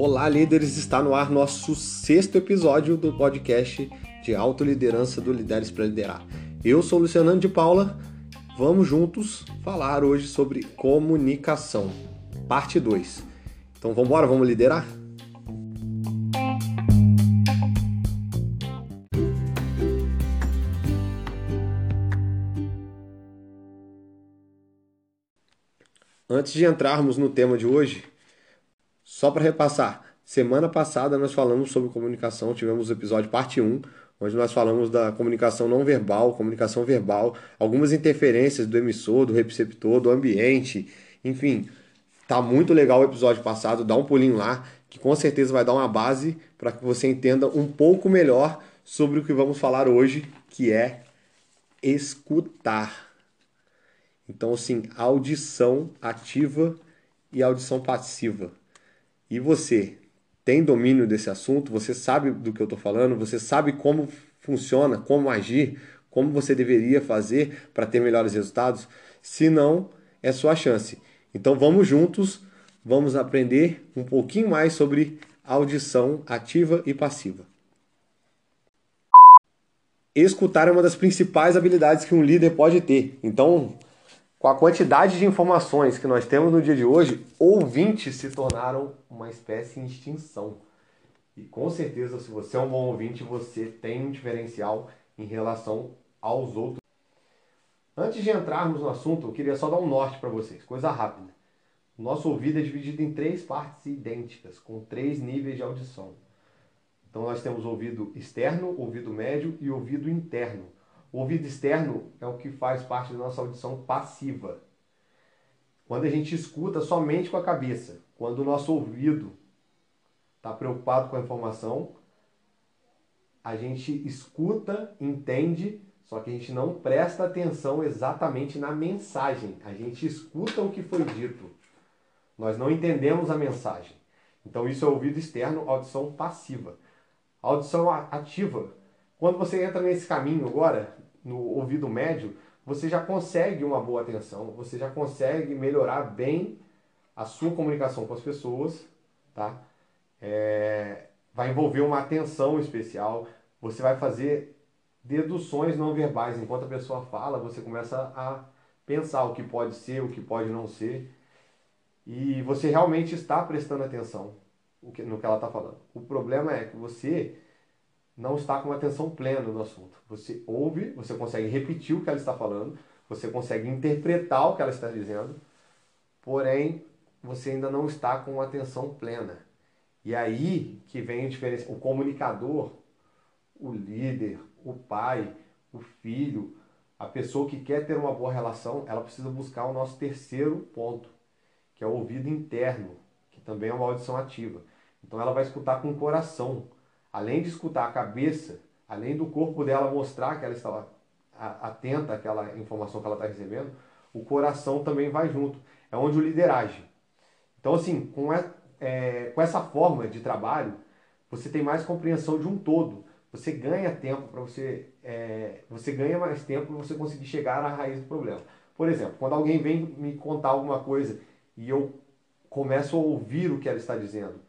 Olá, líderes! Está no ar nosso sexto episódio do podcast de autoliderança do Lideres para Liderar. Eu sou Luciano de Paula. Vamos juntos falar hoje sobre comunicação, parte 2. Então vamos embora, vamos liderar? Antes de entrarmos no tema de hoje, só para repassar, semana passada nós falamos sobre comunicação, tivemos o episódio parte 1, onde nós falamos da comunicação não verbal, comunicação verbal, algumas interferências do emissor, do receptor, do ambiente, enfim, tá muito legal o episódio passado, dá um pulinho lá, que com certeza vai dar uma base para que você entenda um pouco melhor sobre o que vamos falar hoje, que é escutar. Então, assim, audição ativa e audição passiva. E você tem domínio desse assunto? Você sabe do que eu estou falando? Você sabe como funciona, como agir, como você deveria fazer para ter melhores resultados? Se não, é sua chance. Então vamos juntos, vamos aprender um pouquinho mais sobre audição ativa e passiva. Escutar é uma das principais habilidades que um líder pode ter. Então, com a quantidade de informações que nós temos no dia de hoje, ouvintes se tornaram uma espécie em extinção. E com certeza, se você é um bom ouvinte, você tem um diferencial em relação aos outros. Antes de entrarmos no assunto, eu queria só dar um norte para vocês, coisa rápida. O nosso ouvido é dividido em três partes idênticas, com três níveis de audição. Então nós temos ouvido externo, ouvido médio e ouvido interno. O ouvido externo é o que faz parte da nossa audição passiva. Quando a gente escuta somente com a cabeça, quando o nosso ouvido está preocupado com a informação, a gente escuta, entende, só que a gente não presta atenção exatamente na mensagem. A gente escuta o que foi dito. Nós não entendemos a mensagem. Então isso é ouvido externo, audição passiva. audição ativa quando você entra nesse caminho agora, no ouvido médio, você já consegue uma boa atenção, você já consegue melhorar bem a sua comunicação com as pessoas, tá? É, vai envolver uma atenção especial, você vai fazer deduções não verbais. Enquanto a pessoa fala, você começa a pensar o que pode ser, o que pode não ser. E você realmente está prestando atenção no que ela está falando. O problema é que você não está com atenção plena no assunto. Você ouve, você consegue repetir o que ela está falando, você consegue interpretar o que ela está dizendo, porém você ainda não está com atenção plena. E aí que vem a diferença. O comunicador, o líder, o pai, o filho, a pessoa que quer ter uma boa relação, ela precisa buscar o nosso terceiro ponto, que é o ouvido interno, que também é uma audição ativa. Então ela vai escutar com o coração além de escutar a cabeça, além do corpo dela mostrar que ela está atenta àquela informação que ela está recebendo, o coração também vai junto. É onde o líder age. Então, assim, com, é, com essa forma de trabalho, você tem mais compreensão de um todo. Você ganha tempo para você. É, você ganha mais tempo para você conseguir chegar à raiz do problema. Por exemplo, quando alguém vem me contar alguma coisa e eu começo a ouvir o que ela está dizendo,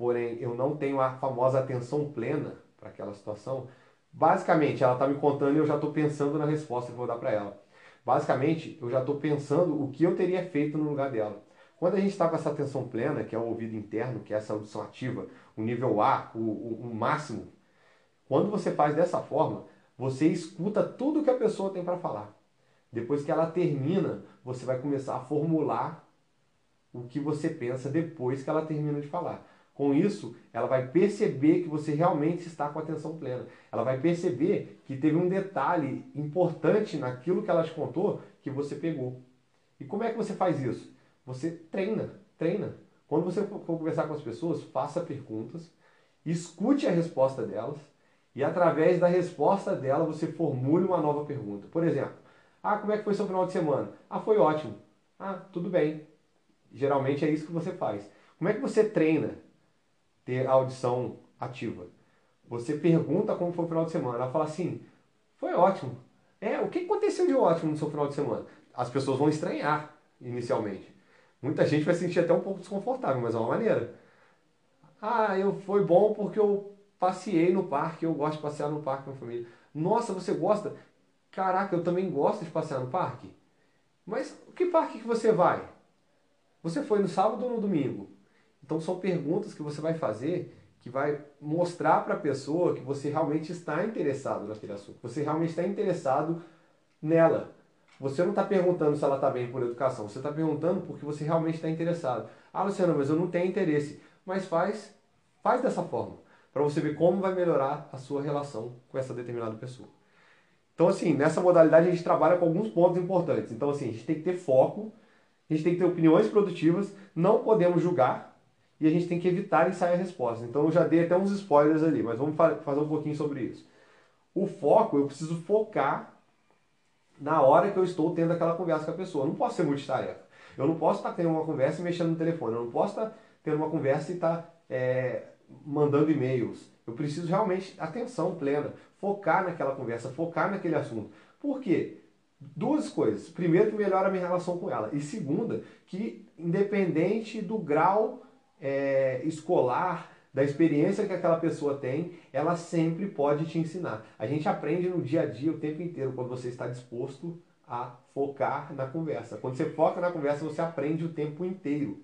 porém eu não tenho a famosa atenção plena para aquela situação, basicamente ela está me contando e eu já estou pensando na resposta que vou dar para ela. Basicamente, eu já estou pensando o que eu teria feito no lugar dela. Quando a gente está com essa atenção plena, que é o ouvido interno, que é essa audição ativa, o nível A, o, o, o máximo, quando você faz dessa forma, você escuta tudo que a pessoa tem para falar. Depois que ela termina, você vai começar a formular o que você pensa depois que ela termina de falar. Com isso, ela vai perceber que você realmente está com atenção plena. Ela vai perceber que teve um detalhe importante naquilo que ela te contou que você pegou. E como é que você faz isso? Você treina, treina. Quando você for conversar com as pessoas, faça perguntas, escute a resposta delas e através da resposta dela você formule uma nova pergunta. Por exemplo, ah, como é que foi seu final de semana? Ah, foi ótimo. Ah, tudo bem. Geralmente é isso que você faz. Como é que você treina ter a audição ativa. Você pergunta como foi o final de semana. Ela fala assim: foi ótimo. É, o que aconteceu de ótimo no seu final de semana? As pessoas vão estranhar inicialmente. Muita gente vai se sentir até um pouco desconfortável, mas é uma maneira. Ah, eu foi bom porque eu passei no parque, eu gosto de passear no parque com a família. Nossa, você gosta? Caraca, eu também gosto de passear no parque. Mas que parque que você vai? Você foi no sábado ou no domingo? Então são perguntas que você vai fazer que vai mostrar para a pessoa que você realmente está interessado naquele assunto, você realmente está interessado nela. Você não está perguntando se ela está bem por educação, você está perguntando porque você realmente está interessado. Ah, Luciano, mas eu não tenho interesse. Mas faz, faz dessa forma, para você ver como vai melhorar a sua relação com essa determinada pessoa. Então, assim, nessa modalidade a gente trabalha com alguns pontos importantes. Então, assim, a gente tem que ter foco, a gente tem que ter opiniões produtivas, não podemos julgar e a gente tem que evitar ensaiar a resposta. Então, eu já dei até uns spoilers ali, mas vamos fazer um pouquinho sobre isso. O foco, eu preciso focar na hora que eu estou tendo aquela conversa com a pessoa. Eu não posso ser multitarefa. Eu não posso estar tendo uma conversa e mexendo no telefone. Eu não posso estar tendo uma conversa e estar é, mandando e-mails. Eu preciso realmente atenção plena, focar naquela conversa, focar naquele assunto. Por quê? Duas coisas. Primeiro, que melhora a minha relação com ela. E segunda, que independente do grau é, escolar, da experiência que aquela pessoa tem, ela sempre pode te ensinar. A gente aprende no dia a dia o tempo inteiro quando você está disposto a focar na conversa. Quando você foca na conversa, você aprende o tempo inteiro.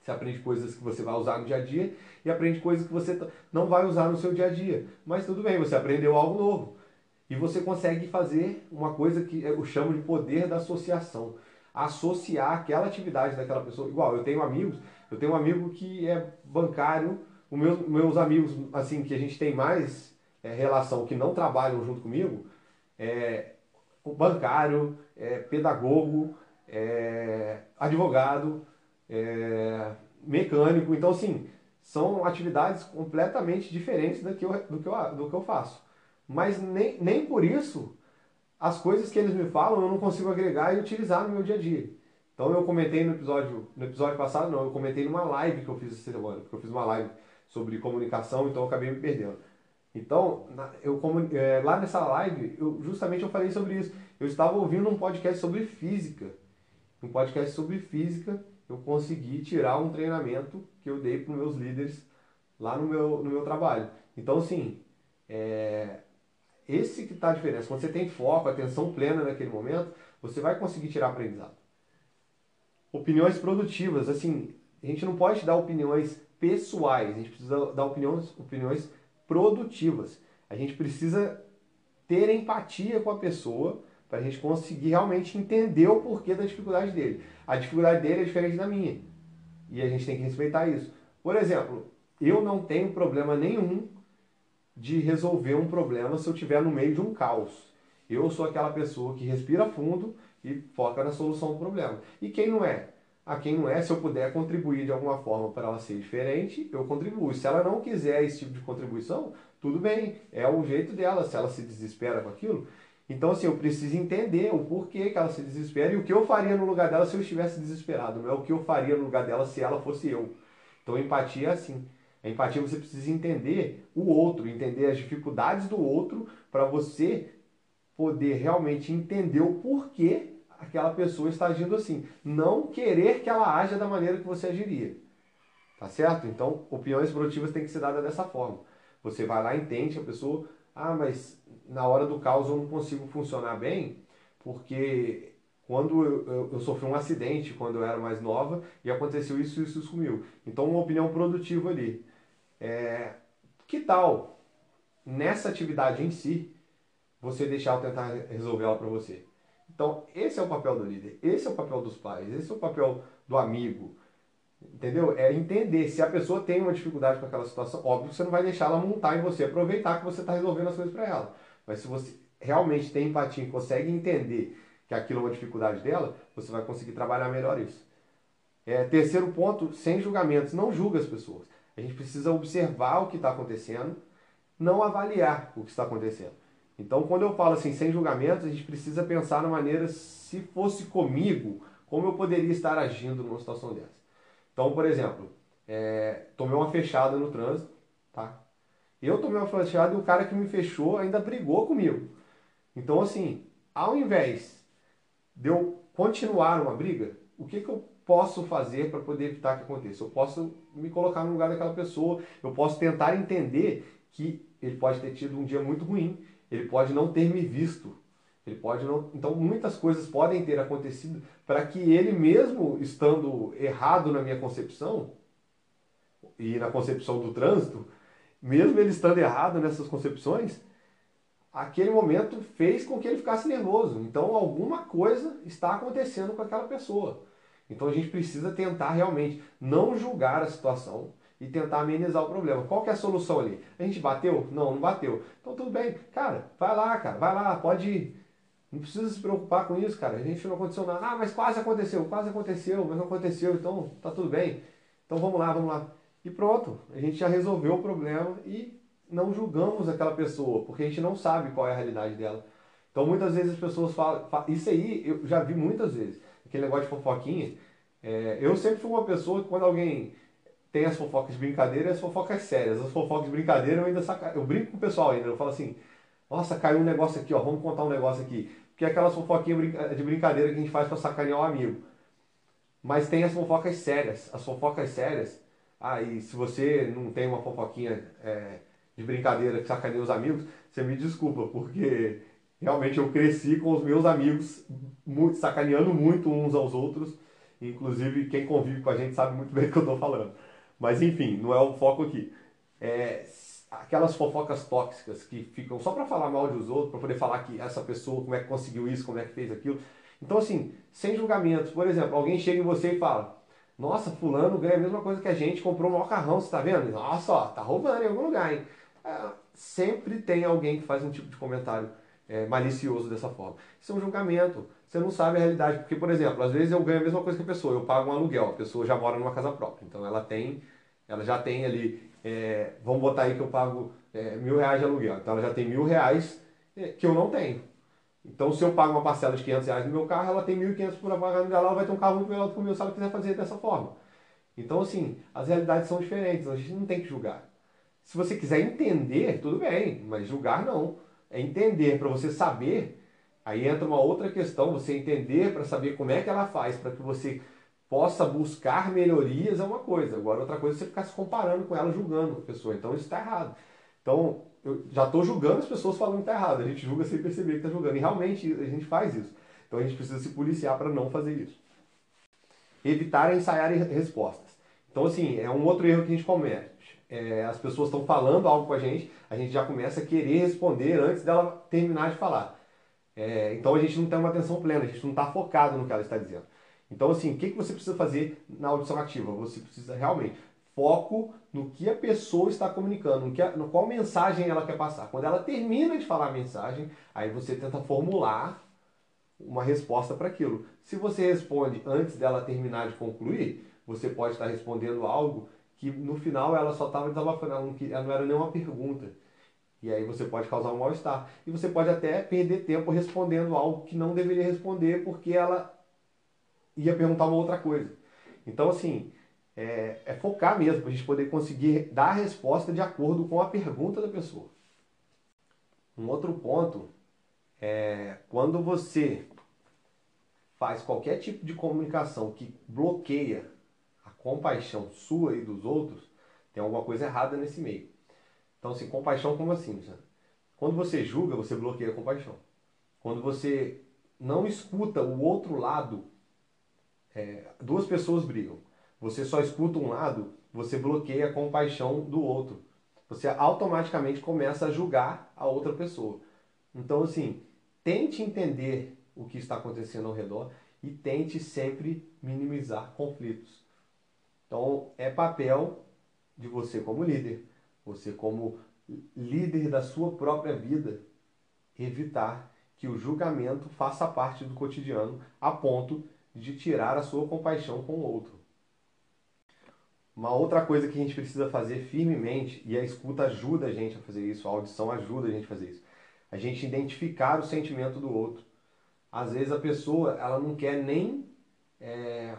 Você aprende coisas que você vai usar no dia a dia e aprende coisas que você não vai usar no seu dia a dia. Mas tudo bem, você aprendeu algo novo. E você consegue fazer uma coisa que eu chamo de poder da associação. Associar aquela atividade daquela pessoa. Igual, eu tenho amigos, eu tenho um amigo que é bancário, os meus, meus amigos, assim, que a gente tem mais é, relação, que não trabalham junto comigo, é bancário, é, pedagogo, é, advogado, é, mecânico. Então, assim, são atividades completamente diferentes do que, eu, do, que eu, do que eu faço. Mas nem, nem por isso as coisas que eles me falam eu não consigo agregar e utilizar no meu dia a dia. Então eu comentei no episódio, no episódio passado, não, eu comentei numa live que eu fiz essa semana, porque eu fiz uma live sobre comunicação, então eu acabei me perdendo. Então, eu, é, lá nessa live, eu, justamente eu falei sobre isso. Eu estava ouvindo um podcast sobre física. Um podcast sobre física eu consegui tirar um treinamento que eu dei para os meus líderes lá no meu, no meu trabalho. Então, assim, é, esse que está a diferença. Quando você tem foco, atenção plena naquele momento, você vai conseguir tirar aprendizado. Opiniões produtivas, assim, a gente não pode dar opiniões pessoais, a gente precisa dar opiniões, opiniões produtivas. A gente precisa ter empatia com a pessoa para a gente conseguir realmente entender o porquê da dificuldade dele. A dificuldade dele é diferente da minha. E a gente tem que respeitar isso. Por exemplo, eu não tenho problema nenhum de resolver um problema se eu estiver no meio de um caos. Eu sou aquela pessoa que respira fundo e foca na solução do problema. E quem não é? A quem não é, se eu puder contribuir de alguma forma para ela ser diferente, eu contribuo. Se ela não quiser esse tipo de contribuição, tudo bem, é o jeito dela. Se ela se desespera com aquilo, então, assim, eu preciso entender o porquê que ela se desespera e o que eu faria no lugar dela se eu estivesse desesperado. Não é o que eu faria no lugar dela se ela fosse eu. Então, empatia é assim. A empatia você precisa entender o outro, entender as dificuldades do outro para você poder realmente entender o porquê aquela pessoa está agindo assim. Não querer que ela haja da maneira que você agiria. Tá certo? Então, opiniões produtivas têm que ser dadas dessa forma. Você vai lá, entende a pessoa, ah, mas na hora do caos eu não consigo funcionar bem, porque quando eu, eu, eu, sofri um acidente quando eu era mais nova e aconteceu isso e isso, isso comigo. Então, uma opinião produtiva ali. É, que tal, nessa atividade em si, você deixar eu tentar resolver ela para você? Então, esse é o papel do líder, esse é o papel dos pais, esse é o papel do amigo, Entendeu? É entender se a pessoa tem uma dificuldade com aquela situação, óbvio você não vai deixar ela montar em você, aproveitar que você está resolvendo as coisas para ela. Mas se você realmente tem empatia e consegue entender que aquilo é uma dificuldade dela, você vai conseguir trabalhar melhor isso. É, terceiro ponto, sem julgamentos. Não julga as pessoas. A gente precisa observar o que está acontecendo, não avaliar o que está acontecendo. Então, quando eu falo assim, sem julgamentos, a gente precisa pensar na maneira, se fosse comigo, como eu poderia estar agindo numa situação dessa. Então, por exemplo, é, tomei uma fechada no trânsito, tá? Eu tomei uma fechada e o cara que me fechou ainda brigou comigo. Então, assim, ao invés de eu continuar uma briga, o que, que eu posso fazer para poder evitar que aconteça? Eu posso me colocar no lugar daquela pessoa, eu posso tentar entender que ele pode ter tido um dia muito ruim, ele pode não ter me visto, ele pode não. Então, muitas coisas podem ter acontecido para que ele, mesmo estando errado na minha concepção e na concepção do trânsito, mesmo ele estando errado nessas concepções, aquele momento fez com que ele ficasse nervoso. Então, alguma coisa está acontecendo com aquela pessoa. Então, a gente precisa tentar realmente não julgar a situação e tentar amenizar o problema. Qual que é a solução ali? A gente bateu? Não, não bateu. Então, tudo bem. Cara, vai lá, cara, vai lá, pode ir. Não precisa se preocupar com isso, cara. A gente não aconteceu nada. Ah, mas quase aconteceu, quase aconteceu, mas não aconteceu, então tá tudo bem. Então vamos lá, vamos lá. E pronto, a gente já resolveu o problema e não julgamos aquela pessoa, porque a gente não sabe qual é a realidade dela. Então muitas vezes as pessoas falam, isso aí eu já vi muitas vezes, aquele negócio de fofoquinha. É, eu sempre fui uma pessoa que quando alguém tem as fofocas de brincadeira e as fofocas sérias. As fofocas de brincadeira eu ainda saca... eu brinco com o pessoal ainda, eu falo assim, nossa, caiu um negócio aqui, ó, vamos contar um negócio aqui. Porque é aquelas fofoquinhas de brincadeira que a gente faz para sacanear o amigo. Mas tem as fofocas sérias. As fofocas sérias, ah, e se você não tem uma fofoquinha é, de brincadeira que sacaneia os amigos, você me desculpa, porque realmente eu cresci com os meus amigos muito, sacaneando muito uns aos outros. Inclusive, quem convive com a gente sabe muito bem do que eu estou falando. Mas enfim, não é o foco aqui. É, aquelas fofocas tóxicas que ficam só para falar mal dos outros, para poder falar que essa pessoa, como é que conseguiu isso, como é que fez aquilo. Então, assim, sem julgamentos. Por exemplo, alguém chega em você e fala: Nossa, Fulano ganha a mesma coisa que a gente, comprou um macarrão, você tá vendo? Nossa, ó, tá roubando em algum lugar, hein? É, sempre tem alguém que faz um tipo de comentário é, malicioso dessa forma. Isso é um julgamento. Você não sabe a realidade. Porque, por exemplo, às vezes eu ganho a mesma coisa que a pessoa, eu pago um aluguel, a pessoa já mora numa casa própria. Então ela tem, ela já tem ali é, vamos botar aí que eu pago é, mil reais de aluguel. Então ela já tem mil reais é, que eu não tenho. Então se eu pago uma parcela de 500 reais no meu carro, ela tem 1.500 por pagar no dela, ela vai ter um carro muito melhor do que o meu se ela quiser fazer dessa forma. Então assim, as realidades são diferentes, a gente não tem que julgar. Se você quiser entender, tudo bem, mas julgar não. É entender para você saber. Aí entra uma outra questão, você entender para saber como é que ela faz, para que você possa buscar melhorias é uma coisa. Agora, outra coisa é você ficar se comparando com ela, julgando a pessoa. Então, isso está errado. Então, eu já estou julgando as pessoas falando que está errado. A gente julga sem perceber que está julgando. E realmente a gente faz isso. Então, a gente precisa se policiar para não fazer isso. Evitar ensaiar respostas. Então, assim, é um outro erro que a gente comete. É, as pessoas estão falando algo com a gente, a gente já começa a querer responder antes dela terminar de falar. É, então, a gente não tem uma atenção plena, a gente não está focado no que ela está dizendo. Então, assim, o que, que você precisa fazer na audição ativa? Você precisa realmente foco no que a pessoa está comunicando, no, que a, no qual mensagem ela quer passar. Quando ela termina de falar a mensagem, aí você tenta formular uma resposta para aquilo. Se você responde antes dela terminar de concluir, você pode estar respondendo algo que no final ela só estava desabafando, ela não, ela não era nenhuma pergunta. E aí você pode causar um mal-estar. E você pode até perder tempo respondendo algo que não deveria responder porque ela ia perguntar uma outra coisa. Então, assim, é, é focar mesmo para a gente poder conseguir dar a resposta de acordo com a pergunta da pessoa. Um outro ponto é quando você faz qualquer tipo de comunicação que bloqueia a compaixão sua e dos outros, tem alguma coisa errada nesse meio. Então, assim, compaixão como assim? Quando você julga, você bloqueia a compaixão. Quando você não escuta o outro lado é, duas pessoas brigam. Você só escuta um lado, você bloqueia a compaixão do outro. Você automaticamente começa a julgar a outra pessoa. Então, assim, tente entender o que está acontecendo ao redor e tente sempre minimizar conflitos. Então, é papel de você como líder, você como líder da sua própria vida, evitar que o julgamento faça parte do cotidiano a ponto de tirar a sua compaixão com o outro. Uma outra coisa que a gente precisa fazer firmemente, e a escuta ajuda a gente a fazer isso, a audição ajuda a gente a fazer isso, a gente identificar o sentimento do outro. Às vezes a pessoa ela não quer nem é,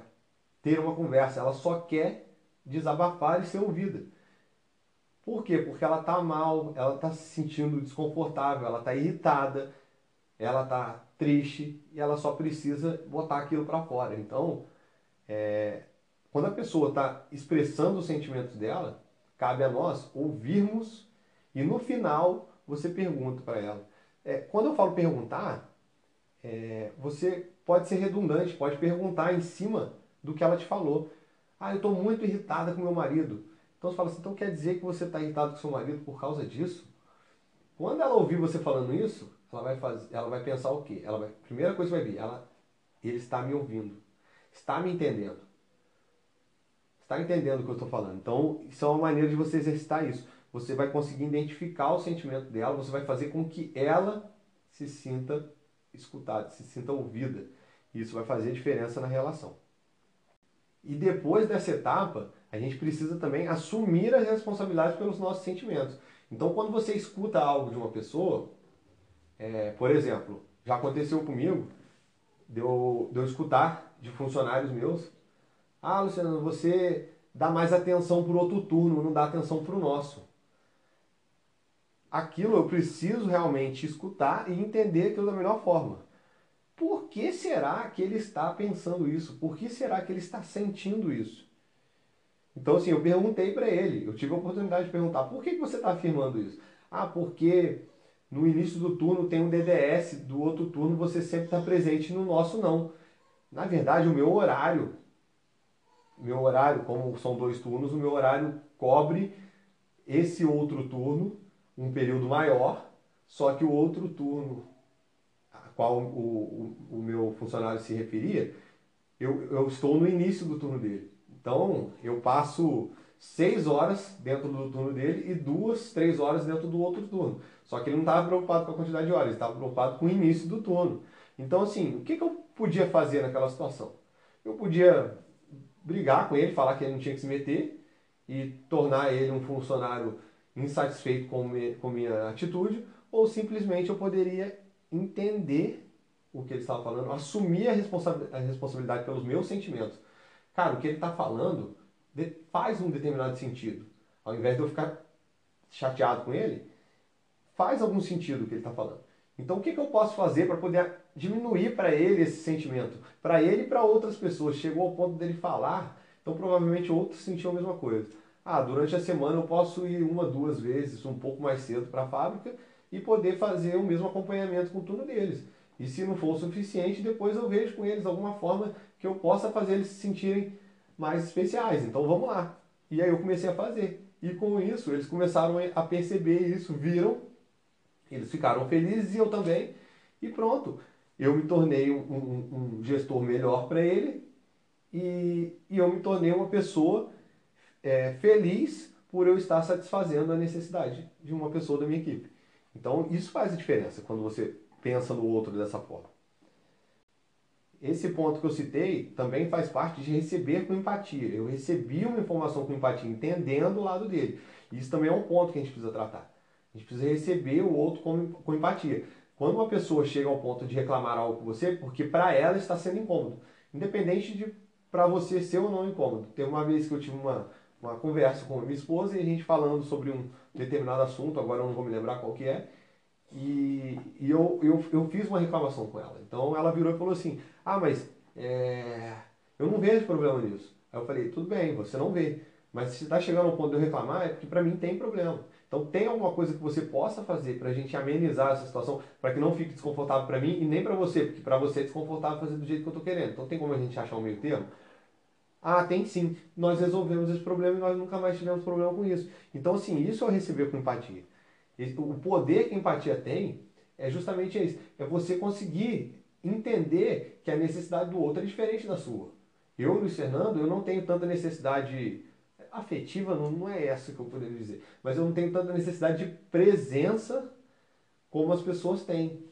ter uma conversa, ela só quer desabafar e ser ouvida. Por quê? Porque ela está mal, ela está se sentindo desconfortável, ela está irritada, ela está triste e ela só precisa botar aquilo para fora. Então, é, quando a pessoa está expressando os sentimentos dela, cabe a nós ouvirmos e no final você pergunta para ela. É, quando eu falo perguntar, é, você pode ser redundante, pode perguntar em cima do que ela te falou. Ah, eu estou muito irritada com meu marido. Então você fala assim, então quer dizer que você está irritado com seu marido por causa disso? Quando ela ouvir você falando isso, ela vai, fazer, ela vai pensar o quê? Ela vai, primeira coisa que vai vir, ela, ele está me ouvindo, está me entendendo. Está entendendo o que eu estou falando. Então, isso é uma maneira de você exercitar isso. Você vai conseguir identificar o sentimento dela, você vai fazer com que ela se sinta escutada, se sinta ouvida. Isso vai fazer diferença na relação. E depois dessa etapa, a gente precisa também assumir as responsabilidades pelos nossos sentimentos. Então, quando você escuta algo de uma pessoa, é, por exemplo, já aconteceu comigo, de eu, de eu escutar de funcionários meus, ah, Luciano, você dá mais atenção para o outro turno, não dá atenção para o nosso. Aquilo eu preciso realmente escutar e entender aquilo da melhor forma. Por que será que ele está pensando isso? Por que será que ele está sentindo isso? Então, assim, eu perguntei para ele, eu tive a oportunidade de perguntar, por que você está afirmando isso? Ah, porque no início do turno tem um DDS, do outro turno você sempre está presente, no nosso não. Na verdade, o meu horário, meu horário, como são dois turnos, o meu horário cobre esse outro turno, um período maior, só que o outro turno qual o, o, o meu funcionário se referia, eu, eu estou no início do turno dele. Então, eu passo seis horas dentro do turno dele e duas, três horas dentro do outro turno. Só que ele não estava preocupado com a quantidade de horas, ele estava preocupado com o início do turno. Então, assim, o que, que eu podia fazer naquela situação? Eu podia brigar com ele, falar que ele não tinha que se meter e tornar ele um funcionário insatisfeito com, me, com minha atitude, ou simplesmente eu poderia entender o que ele estava falando, assumir a, responsa a responsabilidade pelos meus sentimentos. Cara, o que ele está falando faz um determinado sentido. Ao invés de eu ficar chateado com ele, faz algum sentido o que ele está falando. Então, o que, que eu posso fazer para poder diminuir para ele esse sentimento? Para ele e para outras pessoas. Chegou ao ponto dele falar, então provavelmente outros sentiam a mesma coisa. Ah, durante a semana eu posso ir uma, duas vezes, um pouco mais cedo para a fábrica e poder fazer o mesmo acompanhamento com o turno deles. E se não for o suficiente, depois eu vejo com eles alguma forma que eu possa fazer eles se sentirem mais especiais. Então vamos lá. E aí eu comecei a fazer. E com isso, eles começaram a perceber isso, viram, eles ficaram felizes e eu também. E pronto, eu me tornei um, um, um gestor melhor para ele e, e, eu me tornei uma pessoa é, feliz por eu estar satisfazendo a necessidade de uma pessoa da minha equipe. Então, isso faz a diferença quando você pensa no outro dessa forma. Esse ponto que eu citei também faz parte de receber com empatia. Eu recebi uma informação com empatia, entendendo o lado dele. Isso também é um ponto que a gente precisa tratar. A gente precisa receber o outro com, com empatia. Quando uma pessoa chega ao ponto de reclamar algo com você, porque para ela está sendo incômodo, independente de para você ser ou não incômodo. Teve uma vez que eu tive uma, uma conversa com minha esposa e a gente falando sobre um determinado assunto, agora eu não vou me lembrar qual que é, e, e eu, eu, eu fiz uma reclamação com ela. Então ela virou e falou assim, ah, mas é, eu não vejo problema nisso. Aí eu falei, tudo bem, você não vê. Mas se está chegando ao ponto de eu reclamar, é porque para mim tem problema. Então tem alguma coisa que você possa fazer para a gente amenizar essa situação, para que não fique desconfortável para mim e nem para você, porque para você é desconfortável fazer do jeito que eu estou querendo. Então tem como a gente achar um meio termo? Ah, tem sim. Nós resolvemos esse problema e nós nunca mais tivemos problema com isso. Então, assim, isso eu receber com empatia. O poder que a empatia tem é justamente isso. É você conseguir entender que a necessidade do outro é diferente da sua. Eu, Luiz Fernando, eu não tenho tanta necessidade afetiva, não, não é essa que eu poderia dizer, mas eu não tenho tanta necessidade de presença como as pessoas têm.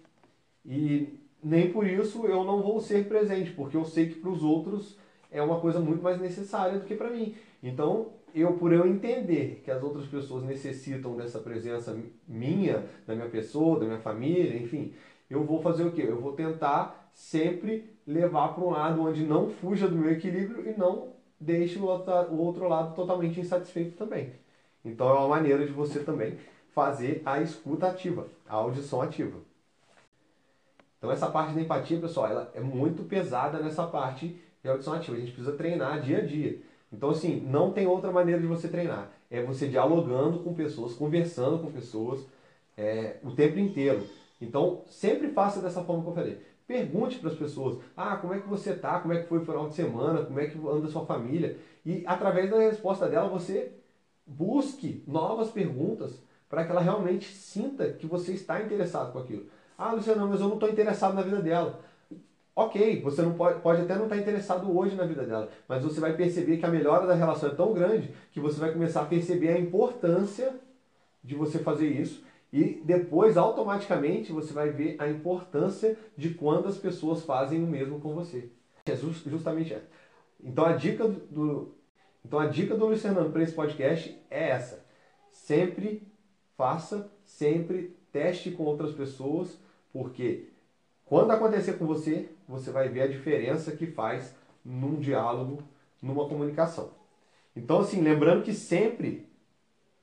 E nem por isso eu não vou ser presente, porque eu sei que para os outros é uma coisa muito mais necessária do que para mim. Então, eu por eu entender que as outras pessoas necessitam dessa presença minha, da minha pessoa, da minha família, enfim, eu vou fazer o quê? Eu vou tentar sempre levar para um lado onde não fuja do meu equilíbrio e não deixe o outro lado totalmente insatisfeito também. Então é uma maneira de você também fazer a escuta ativa, a audição ativa. Então essa parte da empatia, pessoal, ela é muito pesada nessa parte e audição ativa. A gente precisa treinar dia a dia. Então, assim, não tem outra maneira de você treinar. É você dialogando com pessoas, conversando com pessoas é, o tempo inteiro. Então, sempre faça dessa forma que eu falei. Pergunte para as pessoas: ah, como é que você tá? Como é que foi o final de semana? Como é que anda a sua família? E através da resposta dela, você busque novas perguntas para que ela realmente sinta que você está interessado com aquilo. Ah, Luciano, mas eu não estou interessado na vida dela. Ok, você não pode, pode até não estar interessado hoje na vida dela, mas você vai perceber que a melhora da relação é tão grande que você vai começar a perceber a importância de você fazer isso e depois automaticamente você vai ver a importância de quando as pessoas fazem o mesmo com você. É justamente essa. Então a dica do, então a dica do Luiz Fernando para esse podcast é essa. Sempre faça, sempre teste com outras pessoas, porque quando acontecer com você, você vai ver a diferença que faz num diálogo, numa comunicação. Então, assim, lembrando que sempre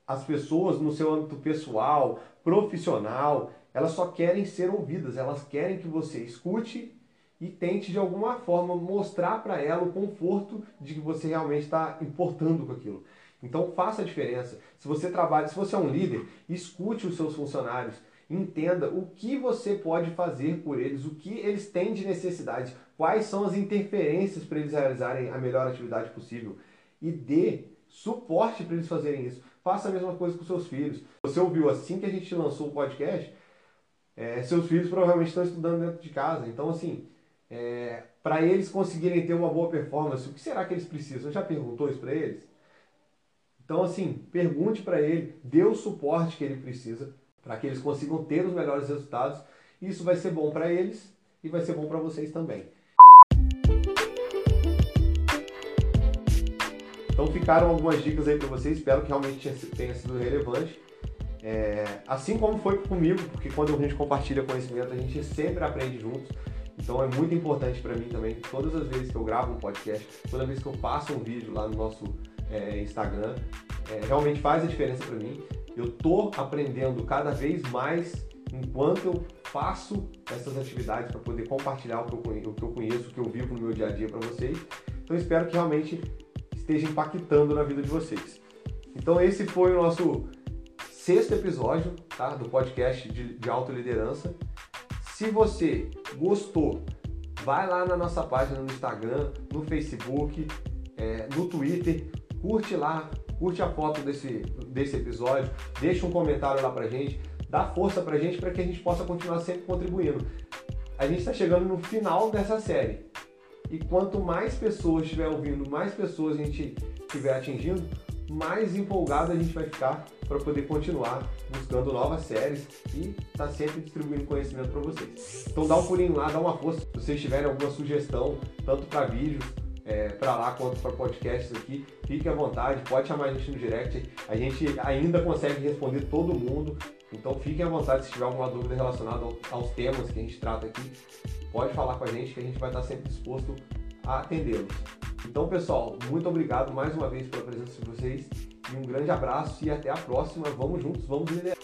as pessoas no seu âmbito pessoal, profissional, elas só querem ser ouvidas, elas querem que você escute e tente de alguma forma mostrar para ela o conforto de que você realmente está importando com aquilo. Então faça a diferença. Se você trabalha, se você é um líder, escute os seus funcionários, entenda o que você pode fazer por eles, o que eles têm de necessidade, quais são as interferências para eles realizarem a melhor atividade possível e dê suporte para eles fazerem isso. Faça a mesma coisa com seus filhos. Você ouviu assim que a gente lançou o podcast, é, seus filhos provavelmente estão estudando dentro de casa. Então, assim, é, para eles conseguirem ter uma boa performance, o que será que eles precisam? Já perguntou isso para eles? Então, assim, pergunte para ele, dê o suporte que ele precisa para que eles consigam ter os melhores resultados. Isso vai ser bom para eles e vai ser bom para vocês também. Então ficaram algumas dicas aí para vocês, espero que realmente tenha sido relevante. É, assim como foi comigo, porque quando a gente compartilha conhecimento, a gente sempre aprende juntos. Então é muito importante para mim também, todas as vezes que eu gravo um podcast, toda vez que eu faço um vídeo lá no nosso é, Instagram, é, realmente faz a diferença para mim eu tô aprendendo cada vez mais enquanto eu faço essas atividades para poder compartilhar o que, eu conheço, o que eu conheço, o que eu vivo no meu dia a dia para vocês. Então espero que realmente esteja impactando na vida de vocês. Então esse foi o nosso sexto episódio tá, do podcast de, de autoliderança. Se você gostou, vai lá na nossa página no Instagram, no Facebook, é, no Twitter, curte lá, curte a foto desse, desse episódio, deixa um comentário lá pra gente, dá força pra gente para que a gente possa continuar sempre contribuindo. A gente está chegando no final dessa série. E quanto mais pessoas estiver ouvindo, mais pessoas a gente estiver atingindo, mais empolgado a gente vai ficar para poder continuar buscando novas séries e tá sempre distribuindo conhecimento para vocês. Então dá um pulinho lá, dá uma força. Se vocês tiverem alguma sugestão, tanto para vídeos é, para lá quanto para podcasts aqui, fique à vontade, pode chamar a gente no direct, a gente ainda consegue responder todo mundo, então fiquem à vontade se tiver alguma dúvida relacionada aos temas que a gente trata aqui, pode falar com a gente que a gente vai estar sempre disposto a atendê-los. Então, pessoal, muito obrigado mais uma vez pela presença de vocês e um grande abraço e até a próxima. Vamos juntos, vamos liderar.